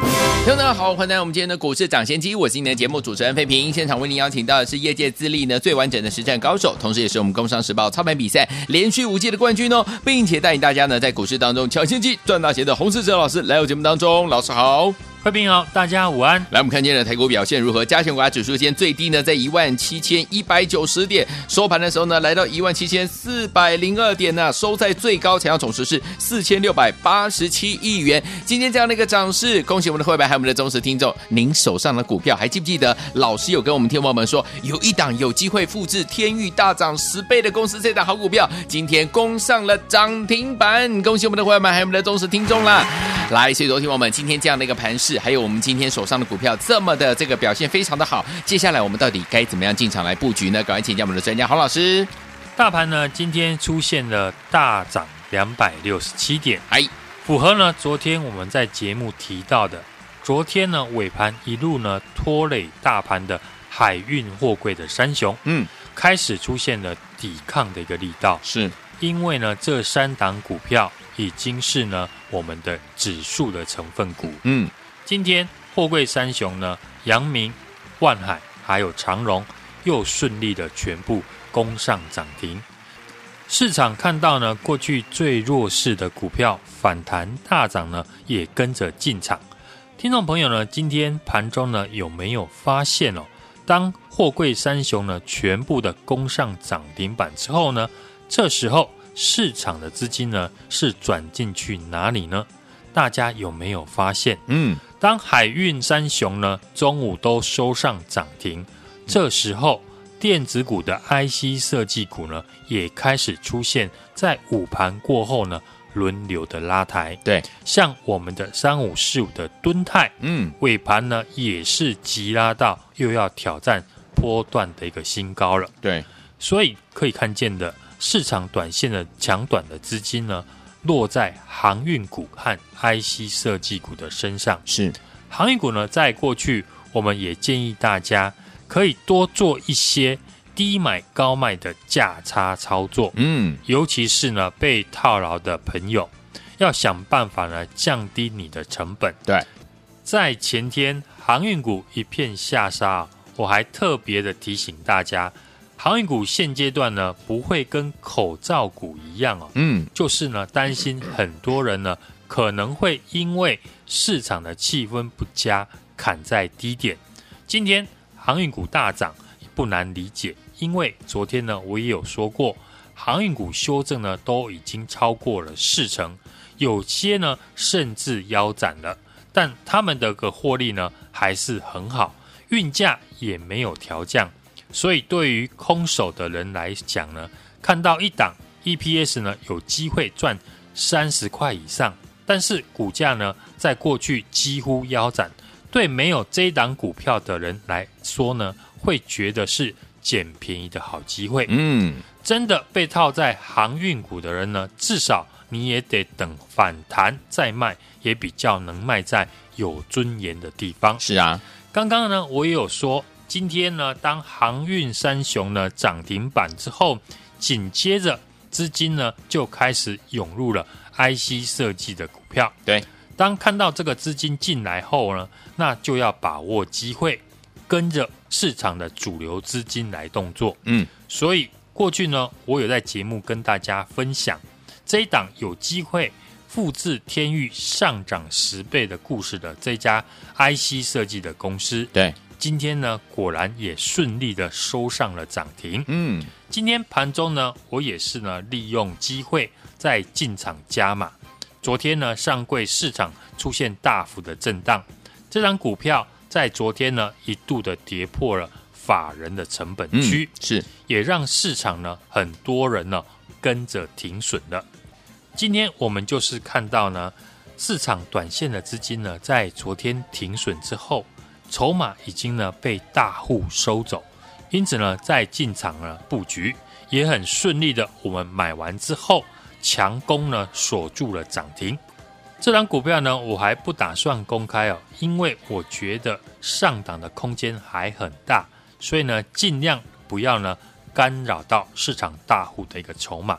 听众大家好，欢迎来到我们今天的股市抢先机，我是今天的节目主持人费平。现场为您邀请到的是业界资历呢最完整的实战高手，同时也是我们工商时报操盘比赛连续五届的冠军哦，并且带领大家呢在股市当中抢先机赚大钱的洪世哲老师来到节目当中，老师好。各位好，大家午安。来，我们看今天的台股表现如何？加权股价指数今天最低呢，在一万七千一百九十点，收盘的时候呢，来到一万七千四百零二点呢，收在最高，成交总值是四千六百八十七亿元。今天这样的一个涨势，恭喜我们的会员还有我们的忠实听众。您手上的股票还记不记得？老师有跟我们听众们说，有一档有机会复制天域大涨十倍的公司，这档好股票今天攻上了涨停板，恭喜我们的会员还有我们的忠实听众啦。来，所以昨天我们今天这样的一个盘势。还有我们今天手上的股票这么的这个表现非常的好，接下来我们到底该怎么样进场来布局呢？赶快请教我们的专家洪老师。大盘呢今天出现了大涨两百六十七点，哎，符合呢昨天我们在节目提到的，昨天呢尾盘一路呢拖累大盘的海运货柜的三雄，嗯，开始出现了抵抗的一个力道，是。因为呢这三档股票已经是呢我们的指数的成分股，嗯。今天货柜三雄呢，阳明、万海还有长荣又顺利的全部攻上涨停。市场看到呢，过去最弱势的股票反弹大涨呢，也跟着进场。听众朋友呢，今天盘中呢有没有发现哦？当货柜三雄呢全部的攻上涨停板之后呢，这时候市场的资金呢是转进去哪里呢？大家有没有发现？嗯。当海运三雄呢中午都收上涨停，这时候电子股的 IC 设计股呢也开始出现在午盘过后呢轮流的拉抬。对，像我们的三五四五的敦泰，嗯，尾盘呢也是急拉到又要挑战波段的一个新高了。对，所以可以看见的市场短线的强短的资金呢。落在航运股和 IC 设计股的身上。是航运股呢，在过去我们也建议大家可以多做一些低买高卖的价差操作。嗯，尤其是呢被套牢的朋友，要想办法呢降低你的成本。对，在前天航运股一片下杀，我还特别的提醒大家。航运股现阶段呢，不会跟口罩股一样哦，嗯，就是呢担心很多人呢可能会因为市场的气氛不佳，砍在低点。今天航运股大涨，不难理解，因为昨天呢我也有说过，航运股修正呢都已经超过了四成，有些呢甚至腰斩了，但他们的个获利呢还是很好，运价也没有调降。所以，对于空手的人来讲呢，看到一档 EPS 呢有机会赚三十块以上，但是股价呢在过去几乎腰斩，对没有这档股票的人来说呢，会觉得是捡便宜的好机会。嗯，真的被套在航运股的人呢，至少你也得等反弹再卖，也比较能卖在有尊严的地方。是啊，刚刚呢我也有说。今天呢，当航运三雄呢涨停板之后，紧接着资金呢就开始涌入了 IC 设计的股票。对，当看到这个资金进来后呢，那就要把握机会，跟着市场的主流资金来动作。嗯，所以过去呢，我有在节目跟大家分享这一档有机会复制天域上涨十倍的故事的这家 IC 设计的公司。对。今天呢，果然也顺利的收上了涨停。嗯，今天盘中呢，我也是呢利用机会在进场加码。昨天呢，上柜市场出现大幅的震荡，这张股票在昨天呢一度的跌破了法人的成本区，嗯，是也让市场呢很多人呢跟着停损了。今天我们就是看到呢，市场短线的资金呢在昨天停损之后。筹码已经呢被大户收走，因此呢，在进场了布局也很顺利的。我们买完之后，强攻呢锁住了涨停。这档股票呢，我还不打算公开哦，因为我觉得上档的空间还很大，所以呢，尽量不要呢干扰到市场大户的一个筹码。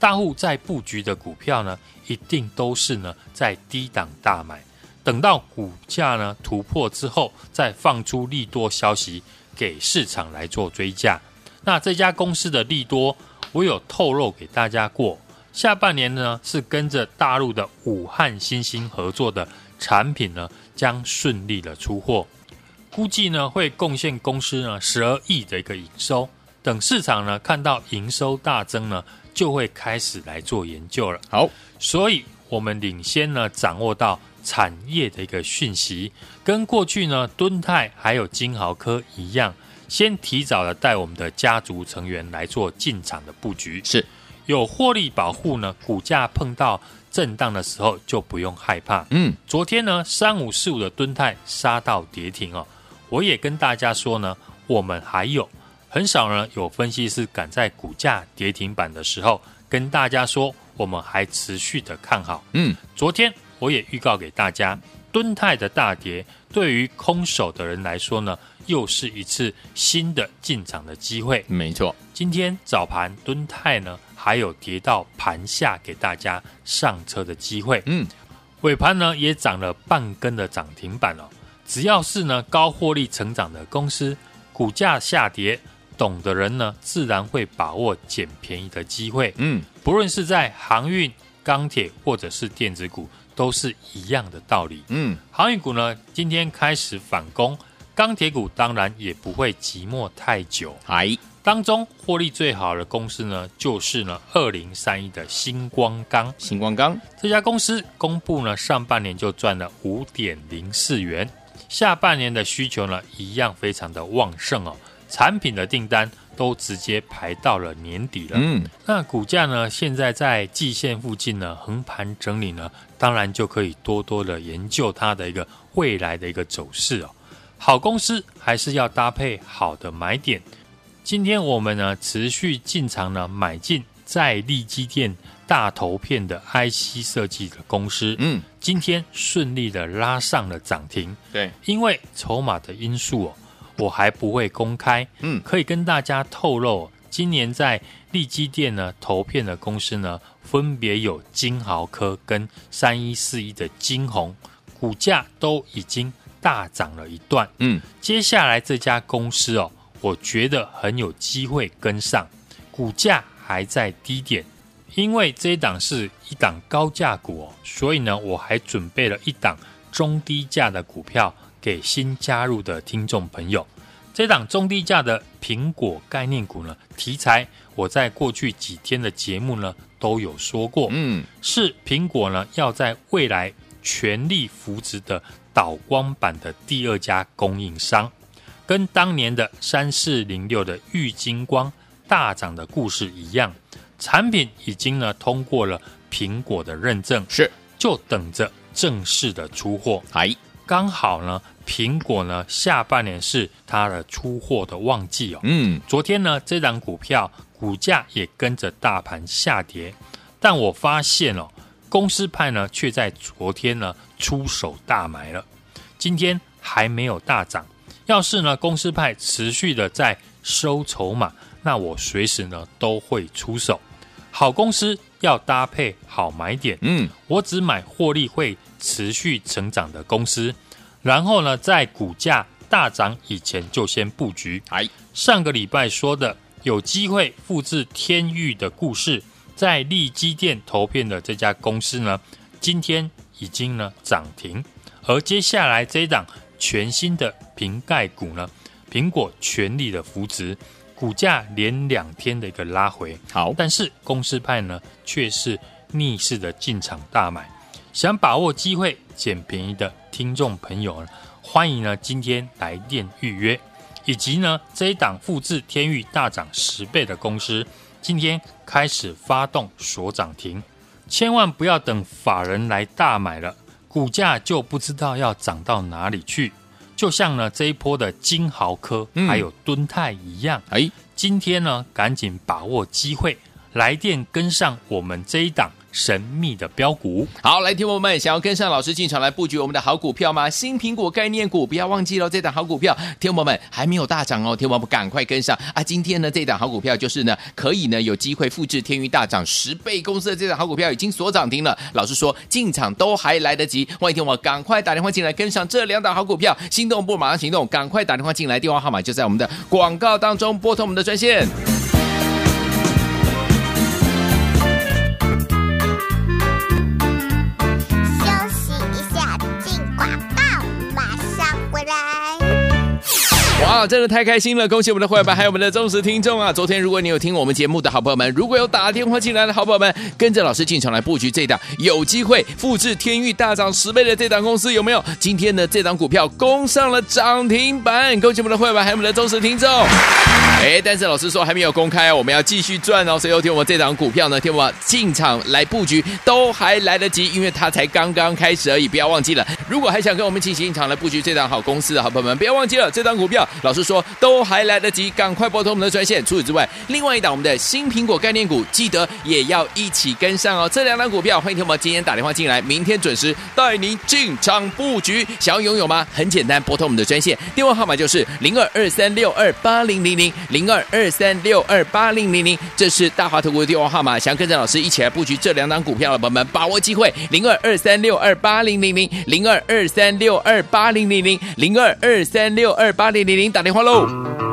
大户在布局的股票呢，一定都是呢在低档大买，等到股价呢突破之后，再放出利多消息给市场来做追价。那这家公司的利多，我有透露给大家过。下半年呢，是跟着大陆的武汉新兴合作的产品呢，将顺利的出货，估计呢会贡献公司呢十二亿的一个营收。等市场呢看到营收大增呢，就会开始来做研究了。好，所以我们领先呢掌握到产业的一个讯息，跟过去呢敦泰还有金豪科一样，先提早的带我们的家族成员来做进场的布局。是。有获利保护呢，股价碰到震荡的时候就不用害怕。嗯，昨天呢，三五四五的敦泰杀到跌停哦，我也跟大家说呢，我们还有很少呢有分析师敢在股价跌停板的时候跟大家说，我们还持续的看好。嗯，昨天我也预告给大家，敦泰的大跌对于空手的人来说呢，又是一次新的进场的机会。没错，今天早盘敦泰呢。还有跌到盘下给大家上车的机会，嗯，尾盘呢也涨了半根的涨停板哦。只要是呢高获利成长的公司，股价下跌，懂的人呢自然会把握捡便宜的机会，嗯，不论是在航运、钢铁或者是电子股，都是一样的道理，嗯，航运股呢今天开始反攻，钢铁股当然也不会寂寞太久，哎。当中获利最好的公司呢，就是呢二零三一的星光钢。星光钢。这家公司公布呢，上半年就赚了五点零四元，下半年的需求呢一样非常的旺盛哦，产品的订单都直接排到了年底了。嗯，那股价呢现在在季线附近呢横盘整理呢，当然就可以多多的研究它的一个未来的一个走势哦。好公司还是要搭配好的买点。今天我们呢持续进场呢买进在力积电大头片的 IC 设计的公司，嗯，今天顺利的拉上了涨停。对，因为筹码的因素哦，我还不会公开，嗯，可以跟大家透露，今年在利基店呢投片的公司呢，分别有金豪科跟三一四一的金红，股价都已经大涨了一段，嗯，接下来这家公司哦。我觉得很有机会跟上，股价还在低点，因为这一档是一档高价股哦，所以呢，我还准备了一档中低价的股票给新加入的听众朋友。这档中低价的苹果概念股呢，题材我在过去几天的节目呢都有说过，嗯，是苹果呢要在未来全力扶植的导光板的第二家供应商。跟当年的三四零六的玉金光大涨的故事一样，产品已经呢通过了苹果的认证，是就等着正式的出货。哎，刚好呢，苹果呢下半年是它的出货的旺季哦。嗯，昨天呢这档股票股价也跟着大盘下跌，但我发现哦，公司派呢却在昨天呢出手大买了，今天还没有大涨。要是呢，公司派持续的在收筹码，那我随时呢都会出手。好公司要搭配好买点，嗯，我只买获利会持续成长的公司，然后呢，在股价大涨以前就先布局。哎，上个礼拜说的有机会复制天域的故事，在利基店投片的这家公司呢，今天已经呢涨停，而接下来这一档。全新的瓶盖股呢，苹果全力的扶持，股价连两天的一个拉回。好，但是公司派呢却是逆势的进场大买。想把握机会捡便宜的听众朋友呢，欢迎呢今天来电预约，以及呢这一档复制天域大涨十倍的公司，今天开始发动锁涨停，千万不要等法人来大买了。股价就不知道要涨到哪里去，就像呢这一波的金豪科还有敦泰一样，哎、嗯，今天呢赶紧把握机会，来电跟上我们这一档。神秘的标股，好，来，听我们想要跟上老师进场来布局我们的好股票吗？新苹果概念股，不要忘记了这档好股票，听我们还没有大涨哦，听我们赶快跟上啊！今天呢，这档好股票就是呢，可以呢有机会复制天娱大涨十倍公司的这档好股票已经锁涨停了。老师说进场都还来得及，欢迎听我赶快打电话进来跟上这两档好股票，心动不马上行动，赶快打电话进来，电话号码就在我们的广告当中，拨通我们的专线。真的太开心了！恭喜我们的会员们，还有我们的忠实听众啊！昨天如果你有听我们节目的好朋友们，如果有打电话进来的好朋友们，跟着老师进场来布局这档有机会复制天域大涨十倍的这档公司，有没有？今天的，这档股票攻上了涨停板，恭喜我们的会员们，还有我们的忠实听众。哎，但是老师说还没有公开哦，我们要继续赚哦。所以有听我们这档股票呢，听我们进场来布局都还来得及，因为它才刚刚开始而已。不要忘记了，如果还想跟我们进行进场来布局这档好公司的好朋友们，不要忘记了这档股票。老师说都还来得及，赶快拨通我们的专线。除此之外，另外一档我们的新苹果概念股，记得也要一起跟上哦。这两档股票，欢迎听我们今天打电话进来，明天准时带您进场布局。想要拥有吗？很简单，拨通我们的专线，电话号码就是零二二三六二八零零零零二二三六二八零零零。这是大华投顾的电话号码。想跟着老师一起来布局这两档股票的朋友们，把握机会，零二二三六二八零零零零二二三六二八零零零零二二三六二八零零零。打电话喽！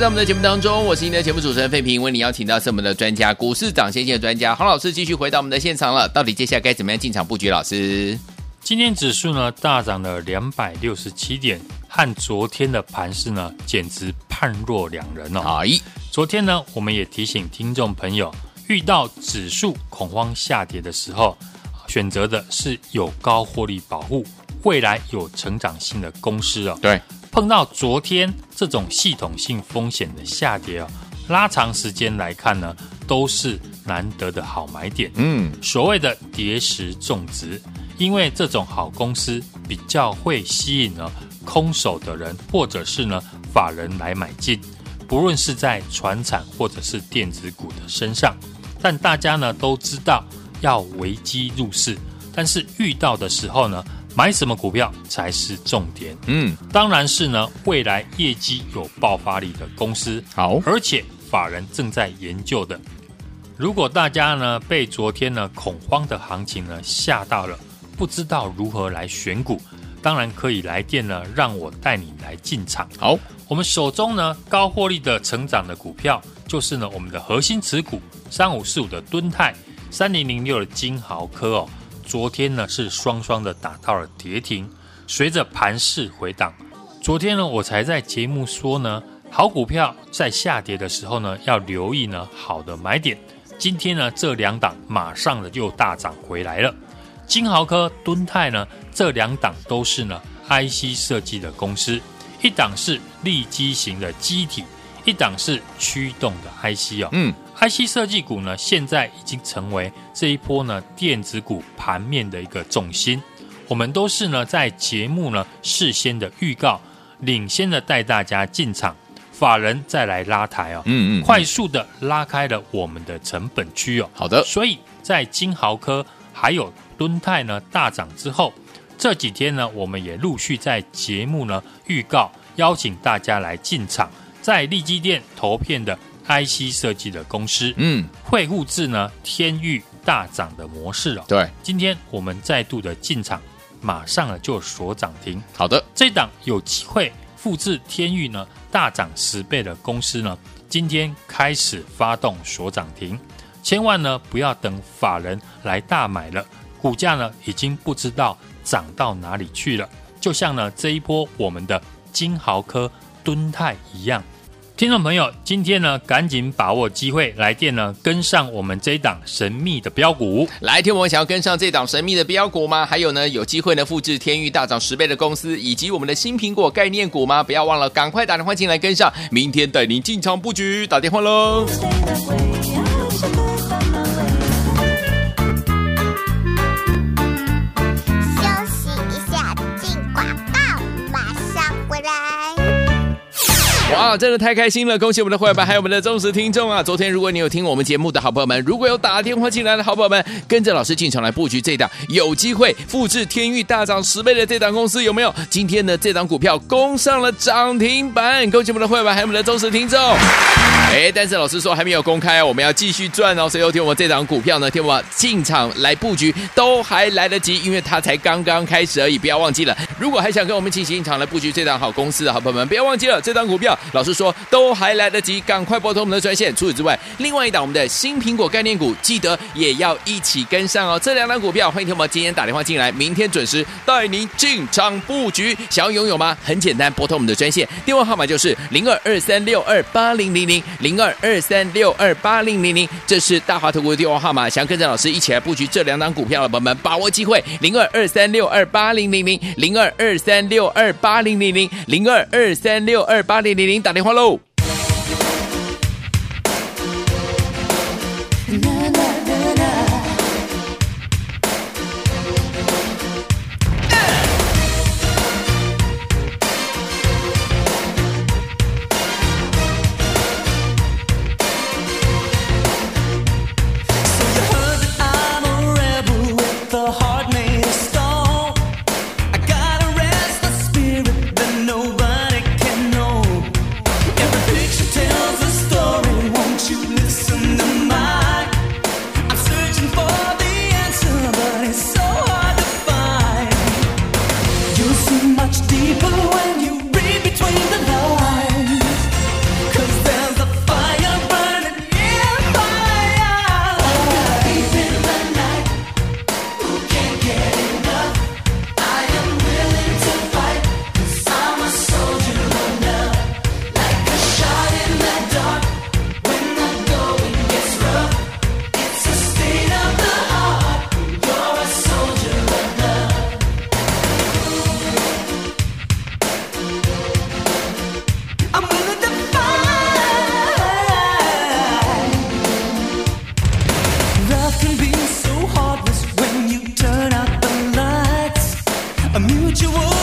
回到我们的节目当中，我是您的节目主持人费平，为您邀请到是我们的专家，股市涨先机的专家，洪老师继续回到我们的现场了。到底接下来该怎么样进场布局？老师，今天指数呢大涨了两百六十七点，和昨天的盘势呢简直判若两人哦。哎，昨天呢我们也提醒听众朋友，遇到指数恐慌下跌的时候，选择的是有高获利保护、未来有成长性的公司哦。对。碰到昨天这种系统性风险的下跌啊，拉长时间来看呢，都是难得的好买点。嗯，所谓的跌时种植，因为这种好公司比较会吸引呢空手的人，或者是呢法人来买进。不论是在船产或者是电子股的身上。但大家呢都知道要危机入市，但是遇到的时候呢，买什么股票才是重点？嗯，当然是呢未来业绩有爆发力的公司。好，而且法人正在研究的。如果大家呢被昨天呢恐慌的行情呢吓到了，不知道如何来选股，当然可以来电呢，让我带你来进场。好，我们手中呢高获利的成长的股票，就是呢我们的核心持股三五四五的敦泰，三零零六的金豪科哦。昨天呢是双双的打到了跌停，随着盘势回档。昨天呢我才在节目说呢，好股票在下跌的时候呢要留意呢好的买点。今天呢，这两档马上的又大涨回来了。金豪科、敦泰呢，这两档都是呢 IC 设计的公司，一档是利基型的机体，一档是驱动的 IC 哦。嗯，IC 设计股呢，现在已经成为这一波呢电子股盘面的一个重心。我们都是呢在节目呢事先的预告，领先的带大家进场。法人再来拉抬哦，嗯，嗯嗯，快速的拉开了我们的成本区哦。好的，所以在金豪科还有敦泰呢大涨之后，这几天呢，我们也陆续在节目呢预告，邀请大家来进场，在利基店投片的 IC 设计的公司，嗯，会复制呢天域大涨的模式哦。对，今天我们再度的进场，马上呢就锁涨停。好的，这档有机会复制天域呢。大涨十倍的公司呢，今天开始发动锁涨停，千万呢不要等法人来大买了，股价呢已经不知道涨到哪里去了。就像呢这一波我们的金豪科、敦泰一样。听众朋友，今天呢，赶紧把握机会来电呢，跟上我们这一档神秘的标股。来，听我们想要跟上这档神秘的标股吗？还有呢，有机会呢复制天域大涨十倍的公司，以及我们的新苹果概念股吗？不要忘了，赶快打电话进来跟上，明天带您进场布局，打电话喽。哇，真的太开心了！恭喜我们的会员们，还有我们的忠实听众啊！昨天如果你有听我们节目的好朋友们，如果有打电话进来的好朋友们，跟着老师进场来布局这档有机会复制天域大涨十倍的这档公司，有没有？今天呢，这档股票攻上了涨停板，恭喜我们的会员们，还有我们的忠实听众。哎，但是老师说还没有公开，我们要继续赚哦，所以有听我们这档股票呢，听我进场来布局都还来得及，因为它才刚刚开始而已，不要忘记了。如果还想跟我们进行进场来布局这档好公司的好朋友们，不要忘记了这档股票。老师说都还来得及，赶快拨通我们的专线。除此之外，另外一档我们的新苹果概念股，记得也要一起跟上哦。这两档股票，欢迎听我们今天打电话进来，明天准时带您进场布局。想要拥有吗？很简单，拨通我们的专线，电话号码就是零二二三六二八零零零零二二三六二八零零零，这是大华投顾的电话号码。想跟着老师一起来布局这两档股票的朋友们，把握机会，零二二三六二八零零零零二二三六二八零零零零二二三六二八零零零。打电话喽！mutual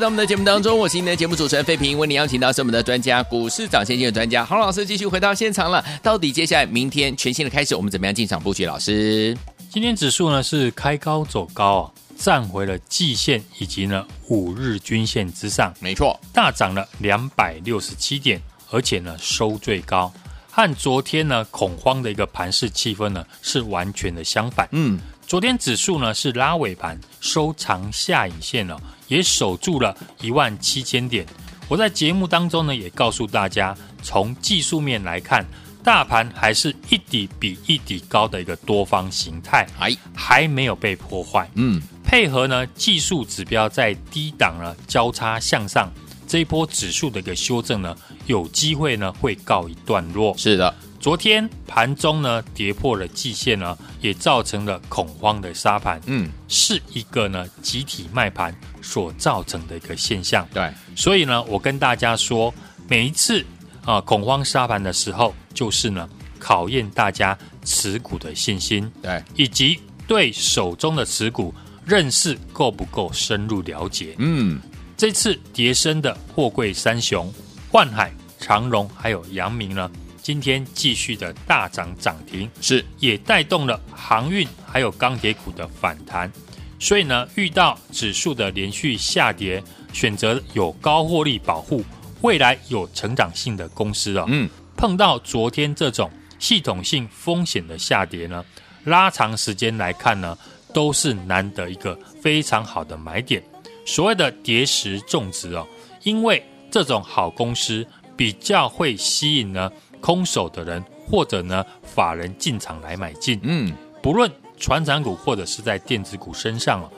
回到我们的节目当中，我是今天的节目主持人费平，为您邀请到是我们的专家，股市涨先机的专家洪老师，继续回到现场了。到底接下来明天全新的开始，我们怎么样进场布局？老师，今天指数呢是开高走高啊，站回了季线以及呢五日均线之上，没错，大涨了两百六十七点，而且呢收最高，和昨天呢恐慌的一个盘势气氛呢是完全的相反。嗯。昨天指数呢是拉尾盘收长下影线了，也守住了一万七千点。我在节目当中呢也告诉大家，从技术面来看，大盘还是一底比一底高的一个多方形态，还还没有被破坏。嗯，配合呢技术指标在低档呢交叉向上，这一波指数的一个修正呢有机会呢会告一段落。是的。昨天盘中呢跌破了季线呢，也造成了恐慌的杀盘，嗯，是一个呢集体卖盘所造成的一个现象。对，所以呢，我跟大家说，每一次啊恐慌杀盘的时候，就是呢考验大家持股的信心，对，以及对手中的持股认识够不够深入了解。嗯，这次跌升的货柜三雄，万海、长荣还有阳明呢。今天继续的大涨涨停，是也带动了航运还有钢铁股的反弹，所以呢，遇到指数的连续下跌，选择有高获利保护、未来有成长性的公司啊、哦，嗯，碰到昨天这种系统性风险的下跌呢，拉长时间来看呢，都是难得一个非常好的买点。所谓的跌时种植哦，因为这种好公司比较会吸引呢。空手的人，或者呢，法人进场来买进，嗯，不论传产股或者是在电子股身上哦，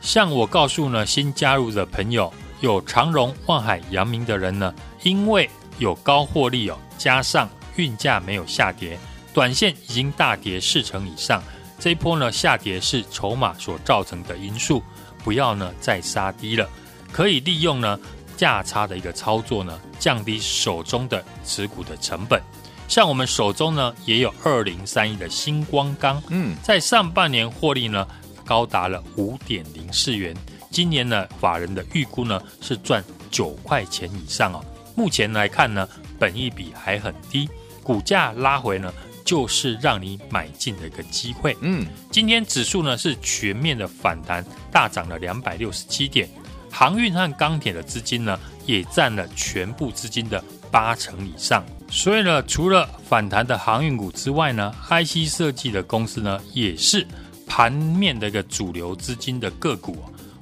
像我告诉呢，新加入的朋友有长荣、万海、阳明的人呢，因为有高获利哦，加上运价没有下跌，短线已经大跌四成以上，这一波呢下跌是筹码所造成的因素，不要呢再杀低了，可以利用呢。价差的一个操作呢，降低手中的持股的成本。像我们手中呢，也有二零三一的星光钢，嗯，在上半年获利呢高达了五点零四元，今年呢法人的预估呢是赚九块钱以上哦。目前来看呢，本益比还很低，股价拉回呢就是让你买进的一个机会。嗯，今天指数呢是全面的反弹，大涨了两百六十七点。航运和钢铁的资金呢，也占了全部资金的八成以上。所以呢，除了反弹的航运股之外呢，IC 设计的公司呢，也是盘面的一个主流资金的个股。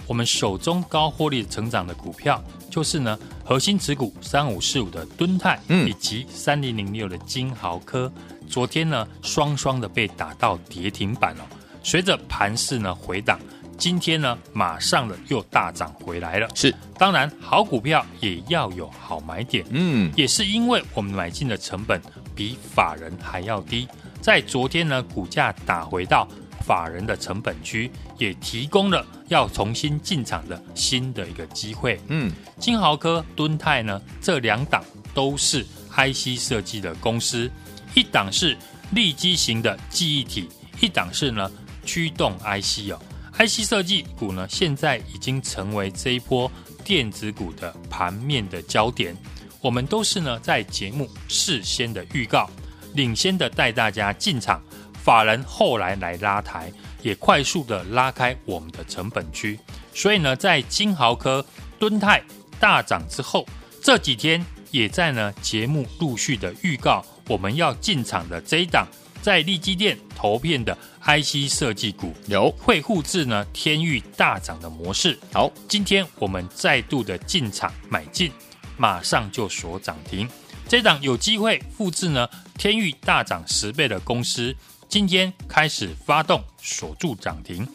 我们手中高获利成长的股票，就是呢，核心持股三五四五的敦泰，以及三零零六的金豪科。昨天呢，双双的被打到跌停板了。随着盘势呢回档。今天呢，马上的又大涨回来了。是，当然好股票也要有好买点。嗯，也是因为我们买进的成本比法人还要低，在昨天呢，股价打回到法人的成本区，也提供了要重新进场的新的一个机会。嗯，金豪科、敦泰呢，这两档都是 IC 设计的公司，一档是立基型的记忆体，一档是呢驱动 IC 哦。IC 设计股呢，现在已经成为这一波电子股的盘面的焦点。我们都是呢在节目事先的预告，领先的带大家进场，法人后来来拉抬，也快速的拉开我们的成本区。所以呢，在金豪科、敦泰大涨之后，这几天也在呢节目陆续的预告，我们要进场的这一档。在利基电投片的 IC 设计股有会复制呢天域大涨的模式。好，今天我们再度的进场买进，马上就锁涨停。这档有机会复制呢天域大涨十倍的公司，今天开始发动锁住涨停。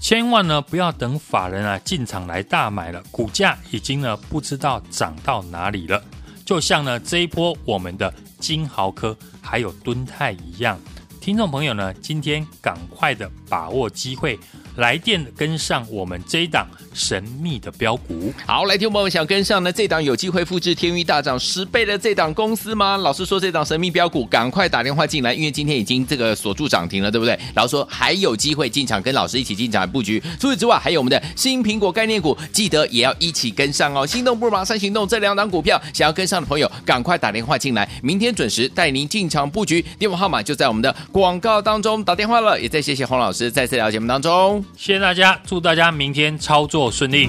千万呢不要等法人啊进场来大买了，股价已经呢不知道涨到哪里了。就像呢这一波我们的金豪科还有敦泰一样，听众朋友呢今天赶快的把握机会。来电跟上我们这一档神秘的标股，好，来听我们想跟上呢这档有机会复制天钰大涨十倍的这档公司吗？老师说这档神秘标股，赶快打电话进来，因为今天已经这个锁住涨停了，对不对？老师说还有机会进场，跟老师一起进场布局。除此之外，还有我们的新苹果概念股，记得也要一起跟上哦。心动不如马上行动，这两档股票想要跟上的朋友，赶快打电话进来，明天准时带您进场布局。电话号码就在我们的广告当中，打电话了。也再谢谢洪老师再次来到节目当中。谢谢大家，祝大家明天操作顺利。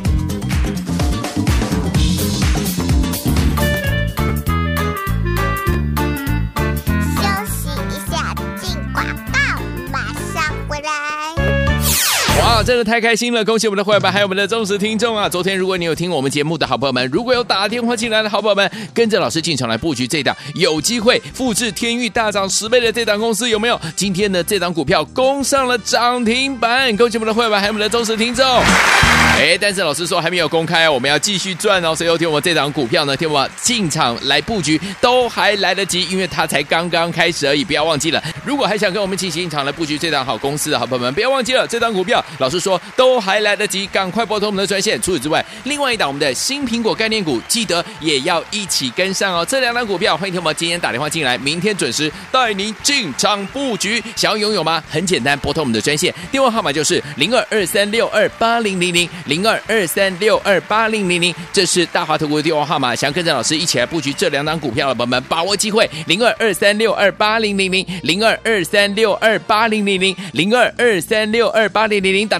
真的太开心了！恭喜我们的会员们，还有我们的忠实听众啊！昨天如果你有听我们节目的好朋友们，如果有打电话进来的好朋友们，跟着老师进场来布局这档有机会复制天域大涨十倍的这档公司，有没有？今天的这档股票攻上了涨停板，恭喜我们的会员们，还有我们的忠实听众。哎，但是老师说还没有公开，我们要继续赚哦，所以有听我们这档股票呢，听我进场来布局都还来得及，因为它才刚刚开始而已，不要忘记了。如果还想跟我们进行进场来布局这档好公司的好朋友们，不要忘记了这档股票，老师。说都还来得及，赶快拨通我们的专线。除此之外，另外一档我们的新苹果概念股，记得也要一起跟上哦。这两档股票，欢迎听我们今天打电话进来，明天准时带您进场布局。想要拥有吗？很简单，拨通我们的专线，电话号码就是零二二三六二八零零零零二二三六二八零零零。这是大华投顾的电话号码。想要跟着老师一起来布局这两档股票的朋友们，把握机会，零二二三六二八零零零零二二三六二八零零零零二二三六二八零零零打